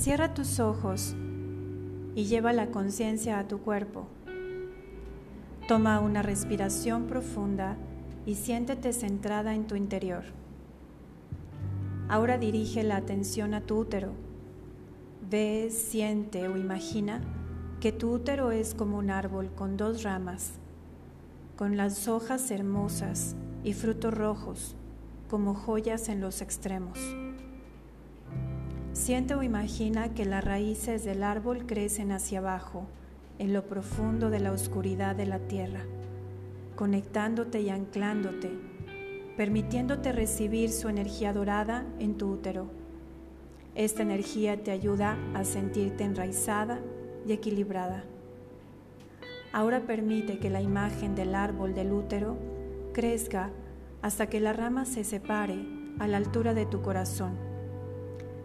Cierra tus ojos y lleva la conciencia a tu cuerpo. Toma una respiración profunda y siéntete centrada en tu interior. Ahora dirige la atención a tu útero. Ve, siente o imagina que tu útero es como un árbol con dos ramas, con las hojas hermosas y frutos rojos como joyas en los extremos. Siente o imagina que las raíces del árbol crecen hacia abajo, en lo profundo de la oscuridad de la tierra, conectándote y anclándote, permitiéndote recibir su energía dorada en tu útero. Esta energía te ayuda a sentirte enraizada y equilibrada. Ahora permite que la imagen del árbol del útero crezca hasta que la rama se separe a la altura de tu corazón.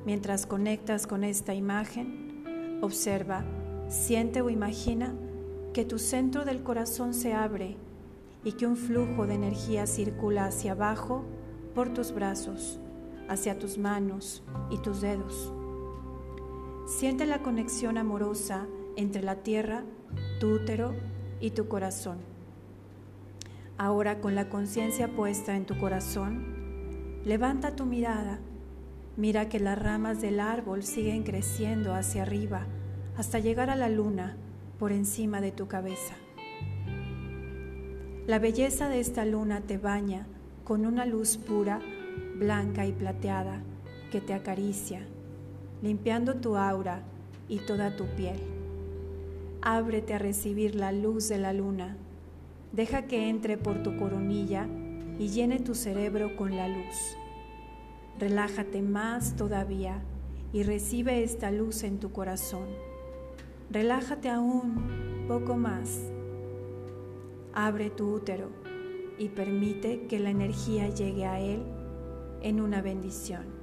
Mientras conectas con esta imagen, observa, siente o imagina que tu centro del corazón se abre y que un flujo de energía circula hacia abajo por tus brazos, hacia tus manos y tus dedos. Siente la conexión amorosa entre la tierra, tu útero y tu corazón. Ahora con la conciencia puesta en tu corazón, levanta tu mirada, mira que las ramas del árbol siguen creciendo hacia arriba hasta llegar a la luna por encima de tu cabeza. La belleza de esta luna te baña con una luz pura, blanca y plateada que te acaricia limpiando tu aura y toda tu piel. Ábrete a recibir la luz de la luna. Deja que entre por tu coronilla y llene tu cerebro con la luz. Relájate más todavía y recibe esta luz en tu corazón. Relájate aún poco más. Abre tu útero y permite que la energía llegue a él en una bendición.